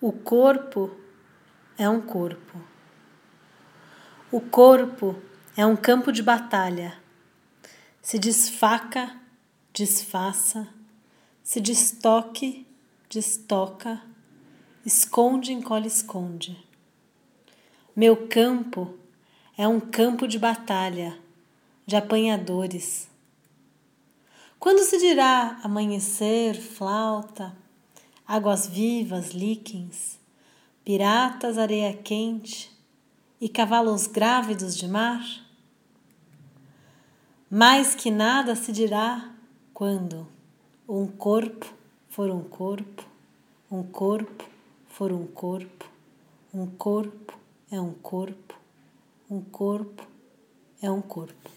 O corpo é um corpo. O corpo é um campo de batalha. Se desfaca, desfaça, se destoque, destoca, esconde, encolhe, esconde. Meu campo é um campo de batalha, de apanhadores. Quando se dirá amanhecer, flauta, águas vivas, líquens, piratas, areia quente e cavalos grávidos de mar? Mais que nada se dirá quando um corpo for um corpo, um corpo for um corpo, um corpo é um corpo, um corpo é um corpo.